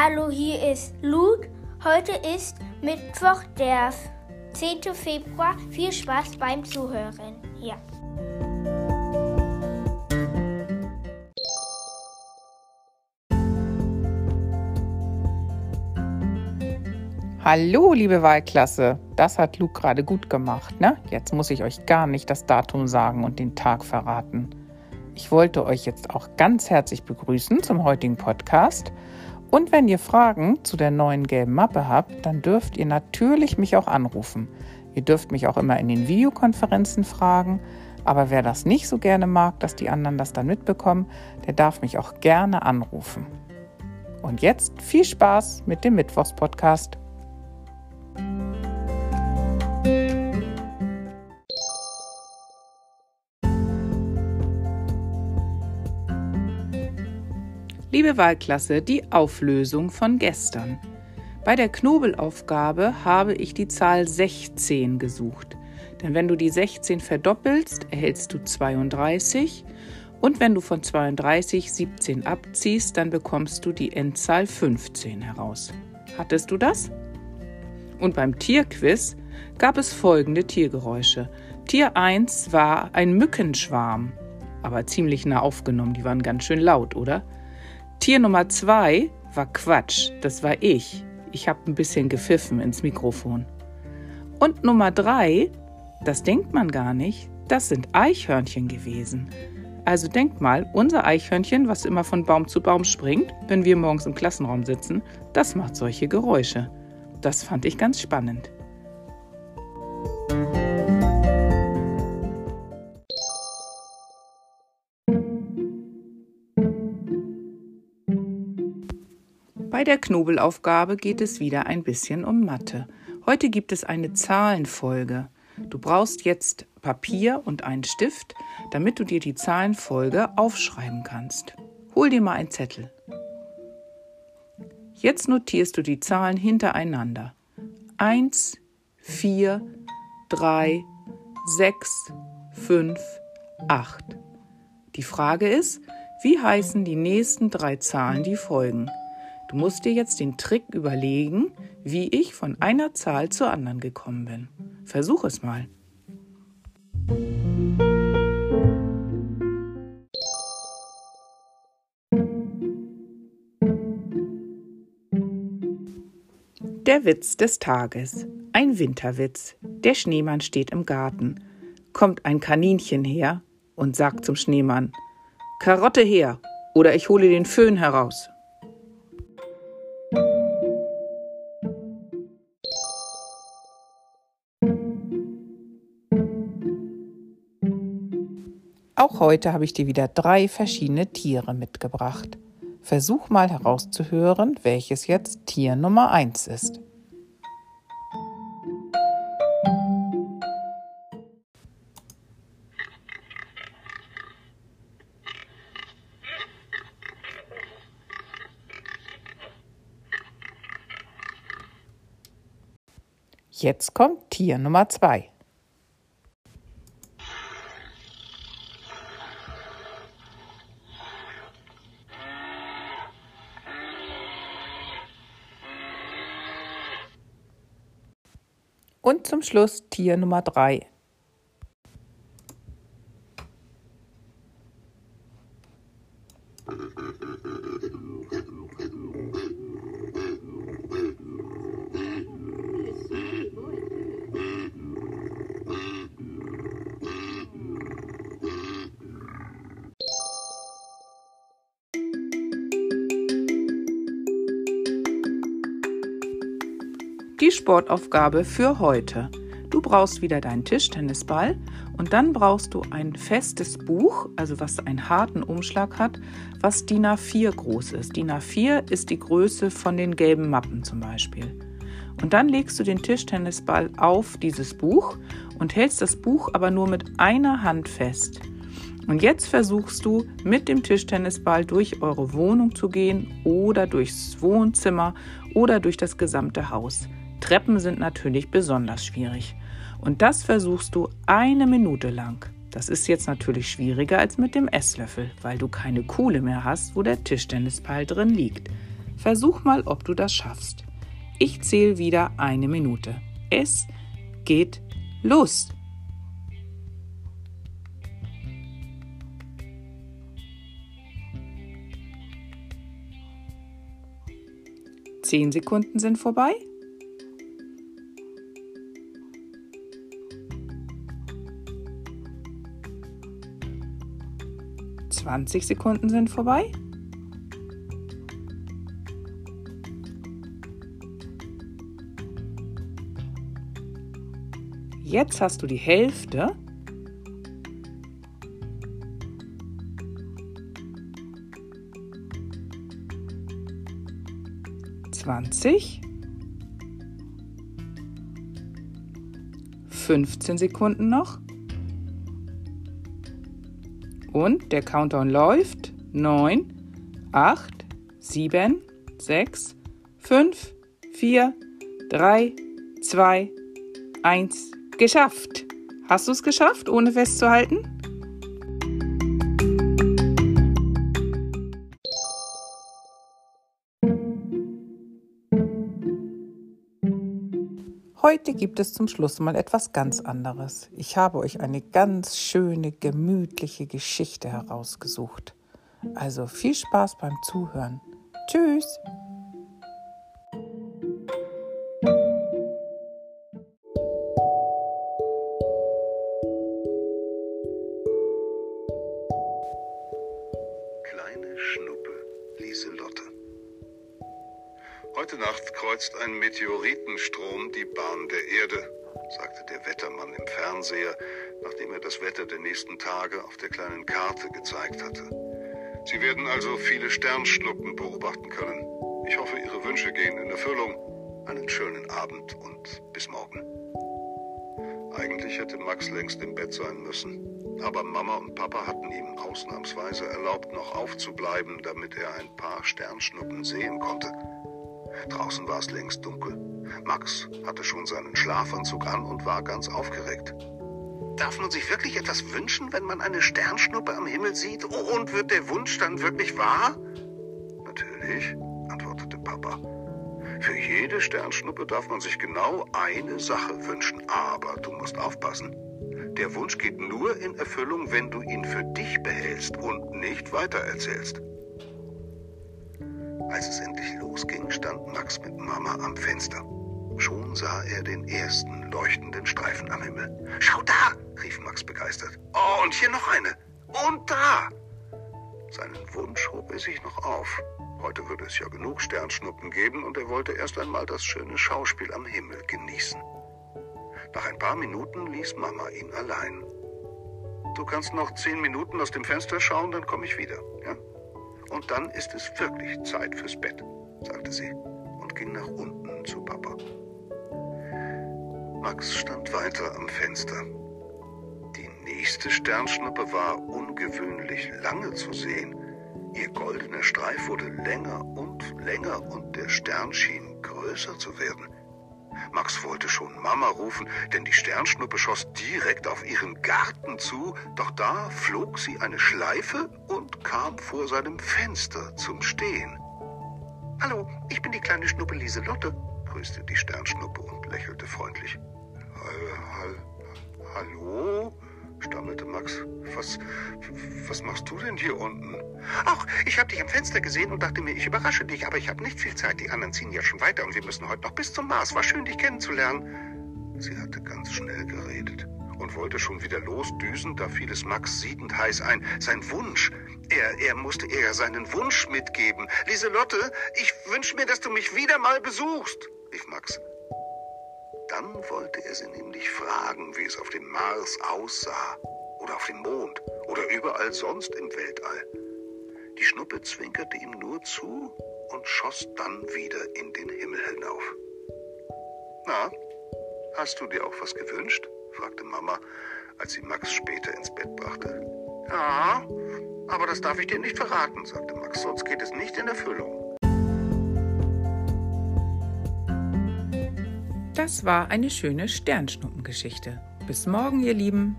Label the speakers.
Speaker 1: Hallo, hier ist Luke. Heute ist Mittwoch, der 10. Februar. Viel Spaß beim Zuhören. Ja.
Speaker 2: Hallo, liebe Wahlklasse. Das hat Luke gerade gut gemacht, ne? Jetzt muss ich euch gar nicht das Datum sagen und den Tag verraten. Ich wollte euch jetzt auch ganz herzlich begrüßen zum heutigen Podcast. Und wenn ihr Fragen zu der neuen gelben Mappe habt, dann dürft ihr natürlich mich auch anrufen. Ihr dürft mich auch immer in den Videokonferenzen fragen. Aber wer das nicht so gerne mag, dass die anderen das dann mitbekommen, der darf mich auch gerne anrufen. Und jetzt viel Spaß mit dem Mittwochspodcast. Liebe Wahlklasse, die Auflösung von gestern. Bei der Knobelaufgabe habe ich die Zahl 16 gesucht. Denn wenn du die 16 verdoppelst, erhältst du 32. Und wenn du von 32 17 abziehst, dann bekommst du die Endzahl 15 heraus. Hattest du das? Und beim Tierquiz gab es folgende Tiergeräusche. Tier 1 war ein Mückenschwarm, aber ziemlich nah aufgenommen, die waren ganz schön laut, oder? Tier Nummer zwei war Quatsch, das war ich. Ich habe ein bisschen gepfiffen ins Mikrofon. Und Nummer drei, das denkt man gar nicht, das sind Eichhörnchen gewesen. Also denkt mal, unser Eichhörnchen, was immer von Baum zu Baum springt, wenn wir morgens im Klassenraum sitzen, das macht solche Geräusche. Das fand ich ganz spannend. Bei der Knobelaufgabe geht es wieder ein bisschen um Mathe. Heute gibt es eine Zahlenfolge. Du brauchst jetzt Papier und einen Stift, damit du dir die Zahlenfolge aufschreiben kannst. Hol dir mal einen Zettel. Jetzt notierst du die Zahlen hintereinander. 1, 4, 3, 6, 5, 8. Die Frage ist, wie heißen die nächsten drei Zahlen, die folgen? Du musst dir jetzt den Trick überlegen, wie ich von einer Zahl zur anderen gekommen bin. Versuch es mal. Der Witz des Tages. Ein Winterwitz. Der Schneemann steht im Garten. Kommt ein Kaninchen her und sagt zum Schneemann: Karotte her, oder ich hole den Föhn heraus. Auch heute habe ich dir wieder drei verschiedene Tiere mitgebracht. Versuch mal herauszuhören, welches jetzt Tier Nummer 1 ist. Jetzt kommt Tier Nummer 2. Und zum Schluss Tier Nummer 3. Die Sportaufgabe für heute. Du brauchst wieder deinen Tischtennisball und dann brauchst du ein festes Buch, also was einen harten Umschlag hat, was DIN A4 groß ist. DIN A4 ist die Größe von den gelben Mappen zum Beispiel. Und dann legst du den Tischtennisball auf dieses Buch und hältst das Buch aber nur mit einer Hand fest. Und jetzt versuchst du mit dem Tischtennisball durch eure Wohnung zu gehen oder durchs Wohnzimmer oder durch das gesamte Haus. Treppen sind natürlich besonders schwierig. Und das versuchst du eine Minute lang. Das ist jetzt natürlich schwieriger als mit dem Esslöffel, weil du keine Kuhle mehr hast, wo der Tischtennisball drin liegt. Versuch mal, ob du das schaffst. Ich zähle wieder eine Minute. Es geht los. Zehn Sekunden sind vorbei. Zwanzig Sekunden sind vorbei. Jetzt hast du die Hälfte. Zwanzig. 15 Sekunden noch. Und der Countdown läuft. 9, 8, 7, 6, 5, 4, 3, 2, 1. Geschafft. Hast du es geschafft, ohne festzuhalten? Heute gibt es zum Schluss mal etwas ganz anderes. Ich habe euch eine ganz schöne, gemütliche Geschichte herausgesucht. Also viel Spaß beim Zuhören. Tschüss!
Speaker 3: Kreuzt ein Meteoritenstrom die Bahn der Erde, sagte der Wettermann im Fernseher, nachdem er das Wetter der nächsten Tage auf der kleinen Karte gezeigt hatte. Sie werden also viele Sternschnuppen beobachten können. Ich hoffe, Ihre Wünsche gehen in Erfüllung. Einen schönen Abend und bis morgen. Eigentlich hätte Max längst im Bett sein müssen. Aber Mama und Papa hatten ihm ausnahmsweise erlaubt, noch aufzubleiben, damit er ein paar Sternschnuppen sehen konnte. Draußen war es längst dunkel. Max hatte schon seinen Schlafanzug an und war ganz aufgeregt. Darf man sich wirklich etwas wünschen, wenn man eine Sternschnuppe am Himmel sieht? Oh, und wird der Wunsch dann wirklich wahr? Natürlich, antwortete Papa. Für jede Sternschnuppe darf man sich genau eine Sache wünschen, aber du musst aufpassen. Der Wunsch geht nur in Erfüllung, wenn du ihn für dich behältst und nicht weitererzählst. Als es endlich losging, stand Max mit Mama am Fenster. Schon sah er den ersten leuchtenden Streifen am Himmel. Schau da! rief Max begeistert. Oh, und hier noch eine. Und da! Seinen Wunsch hob er sich noch auf. Heute würde es ja genug Sternschnuppen geben und er wollte erst einmal das schöne Schauspiel am Himmel genießen. Nach ein paar Minuten ließ Mama ihn allein. Du kannst noch zehn Minuten aus dem Fenster schauen, dann komme ich wieder. Ja? Und dann ist es wirklich Zeit fürs Bett, sagte sie ging nach unten zu Papa. Max stand weiter am Fenster. Die nächste Sternschnuppe war ungewöhnlich lange zu sehen. Ihr goldener Streif wurde länger und länger und der Stern schien größer zu werden. Max wollte schon Mama rufen, denn die Sternschnuppe schoss direkt auf ihren Garten zu, doch da flog sie eine Schleife und kam vor seinem Fenster zum Stehen. Hallo, ich bin die kleine Schnuppe Lieselotte, grüßte die Sternschnuppe und lächelte freundlich. Hallo? stammelte Max. Was, was machst du denn hier unten? Ach, ich habe dich am Fenster gesehen und dachte mir, ich überrasche dich, aber ich habe nicht viel Zeit. Die anderen ziehen ja schon weiter und wir müssen heute noch bis zum Mars. War schön, dich kennenzulernen. Sie hatte ganz schnell geredet und wollte schon wieder losdüsen, da fiel es Max siedend heiß ein. Sein Wunsch. Er, er musste ja seinen Wunsch mitgeben. Lieselotte, ich wünsche mir, dass du mich wieder mal besuchst, rief Max. Dann wollte er sie nämlich fragen, wie es auf dem Mars aussah oder auf dem Mond oder überall sonst im Weltall. Die Schnuppe zwinkerte ihm nur zu und schoss dann wieder in den Himmel hinauf. Na, hast du dir auch was gewünscht? Fragte Mama, als sie Max später ins Bett brachte. Ja, aber das darf ich dir nicht verraten, sagte Max, sonst geht es nicht in Erfüllung.
Speaker 2: Das war eine schöne Sternschnuppengeschichte. Bis morgen, ihr Lieben.